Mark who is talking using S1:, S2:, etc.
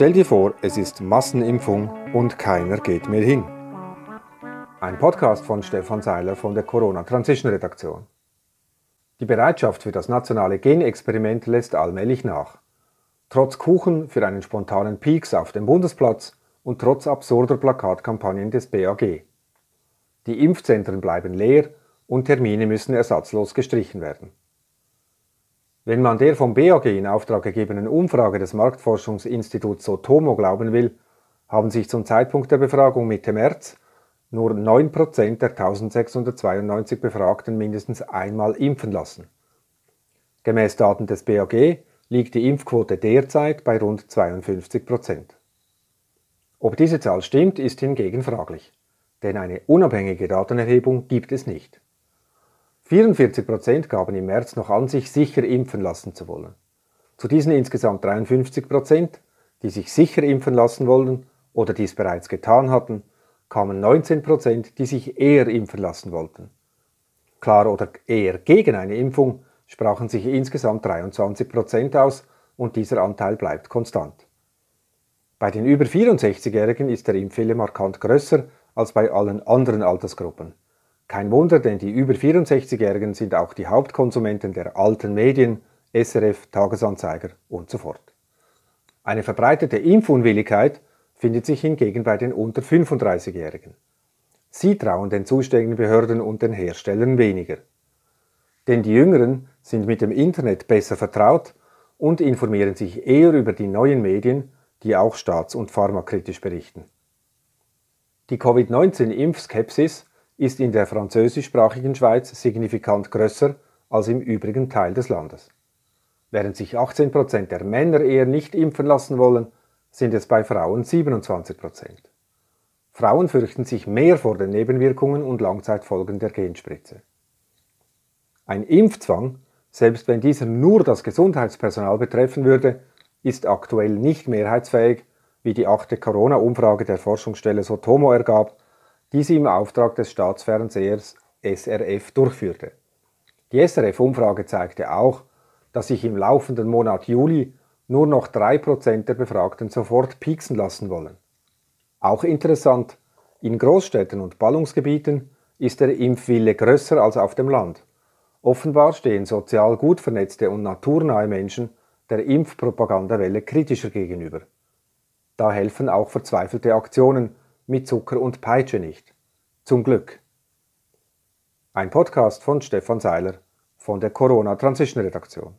S1: Stell dir vor, es ist Massenimpfung und keiner geht mehr hin. Ein Podcast von Stefan Seiler von der Corona Transition Redaktion. Die Bereitschaft für das nationale Genexperiment lässt allmählich nach. Trotz Kuchen für einen spontanen Peaks auf dem Bundesplatz und trotz absurder Plakatkampagnen des BAG. Die Impfzentren bleiben leer und Termine müssen ersatzlos gestrichen werden. Wenn man der vom BAG in Auftrag gegebenen Umfrage des Marktforschungsinstituts Sotomo glauben will, haben sich zum Zeitpunkt der Befragung Mitte März nur 9% der 1692 Befragten mindestens einmal impfen lassen. Gemäß Daten des BAG liegt die Impfquote derzeit bei rund 52%. Ob diese Zahl stimmt, ist hingegen fraglich, denn eine unabhängige Datenerhebung gibt es nicht. 44 Prozent gaben im März noch an, sich sicher impfen lassen zu wollen. Zu diesen insgesamt 53 Prozent, die sich sicher impfen lassen wollen oder dies bereits getan hatten, kamen 19 Prozent, die sich eher impfen lassen wollten. Klar oder eher gegen eine Impfung sprachen sich insgesamt 23 Prozent aus und dieser Anteil bleibt konstant. Bei den über 64-Jährigen ist der Impfwille markant größer als bei allen anderen Altersgruppen. Kein Wunder, denn die über 64-Jährigen sind auch die Hauptkonsumenten der alten Medien, SRF, Tagesanzeiger und so fort. Eine verbreitete Impfunwilligkeit findet sich hingegen bei den unter 35-Jährigen. Sie trauen den zuständigen Behörden und den Herstellern weniger. Denn die Jüngeren sind mit dem Internet besser vertraut und informieren sich eher über die neuen Medien, die auch staats- und pharmakritisch berichten. Die Covid-19-Impfskepsis ist in der französischsprachigen Schweiz signifikant größer als im übrigen Teil des Landes. Während sich 18% der Männer eher nicht impfen lassen wollen, sind es bei Frauen 27%. Frauen fürchten sich mehr vor den Nebenwirkungen und Langzeitfolgen der Genspritze. Ein Impfzwang, selbst wenn dieser nur das Gesundheitspersonal betreffen würde, ist aktuell nicht mehrheitsfähig, wie die achte Corona-Umfrage der Forschungsstelle Sotomo ergab die sie im Auftrag des Staatsfernsehers SRF durchführte. Die SRF-Umfrage zeigte auch, dass sich im laufenden Monat Juli nur noch 3% der Befragten sofort pieksen lassen wollen. Auch interessant, in Großstädten und Ballungsgebieten ist der Impfwille größer als auf dem Land. Offenbar stehen sozial gut vernetzte und naturnahe Menschen der Impfpropagandawelle kritischer gegenüber. Da helfen auch verzweifelte Aktionen mit Zucker und Peitsche nicht. Zum Glück. Ein Podcast von Stefan Seiler von der Corona Transition Redaktion.